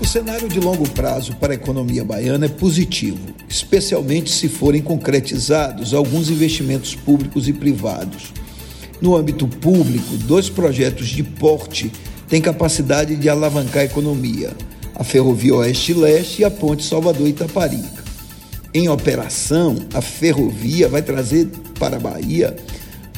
O cenário de longo prazo para a economia baiana é positivo, especialmente se forem concretizados alguns investimentos públicos e privados. No âmbito público, dois projetos de porte têm capacidade de alavancar a economia: a Ferrovia Oeste-Leste e a Ponte Salvador-Itaparica. Em operação, a ferrovia vai trazer para a Bahia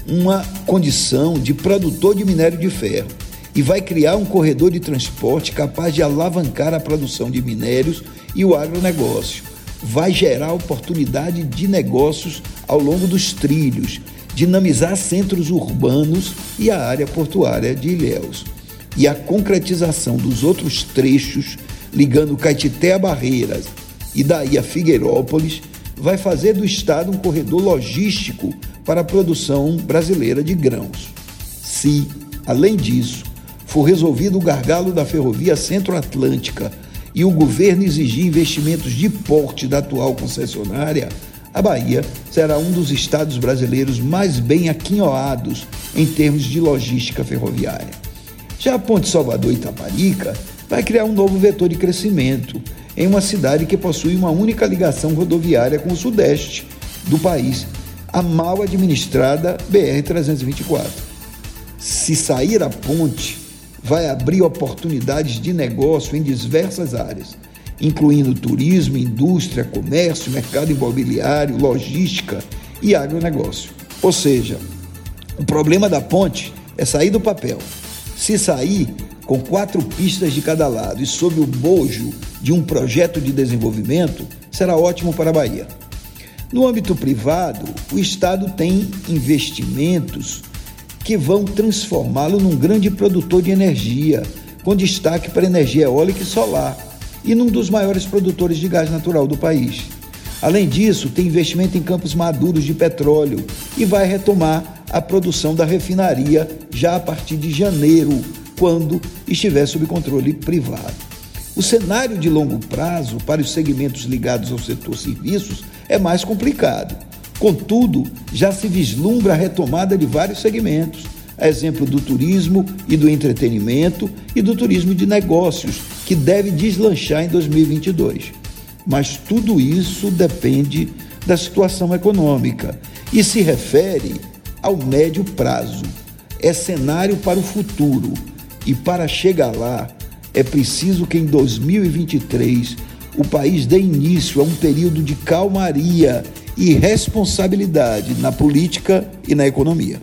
uma condição de produtor de minério de ferro e vai criar um corredor de transporte capaz de alavancar a produção de minérios e o agronegócio. Vai gerar oportunidade de negócios ao longo dos trilhos, dinamizar centros urbanos e a área portuária de Ilhéus. E a concretização dos outros trechos ligando Caetité a Barreiras e daí a Figueirópolis vai fazer do estado um corredor logístico para a produção brasileira de grãos. Se, além disso, for resolvido o gargalo da ferrovia Centro-Atlântica e o governo exigir investimentos de porte da atual concessionária, a Bahia será um dos estados brasileiros mais bem aquinhoados em termos de logística ferroviária. Já a Ponte Salvador-Itaparica vai criar um novo vetor de crescimento em uma cidade que possui uma única ligação rodoviária com o sudeste do país, a mal administrada BR-324. Se sair a ponte, vai abrir oportunidades de negócio em diversas áreas, incluindo turismo, indústria, comércio, mercado imobiliário, logística e agronegócio. Ou seja, o problema da ponte é sair do papel. Se sair com quatro pistas de cada lado e sob o bojo de um projeto de desenvolvimento, será ótimo para a Bahia. No âmbito privado, o Estado tem investimentos que vão transformá-lo num grande produtor de energia, com destaque para energia eólica e solar, e num dos maiores produtores de gás natural do país. Além disso, tem investimento em campos maduros de petróleo e vai retomar a produção da refinaria já a partir de janeiro, quando estiver sob controle privado. O cenário de longo prazo para os segmentos ligados ao setor serviços é mais complicado. Contudo, já se vislumbra a retomada de vários segmentos, a exemplo do turismo e do entretenimento e do turismo de negócios, que deve deslanchar em 2022. Mas tudo isso depende da situação econômica e se refere ao médio prazo. É cenário para o futuro e para chegar lá é preciso que em 2023 o país dê início a um período de calmaria e responsabilidade na política e na economia.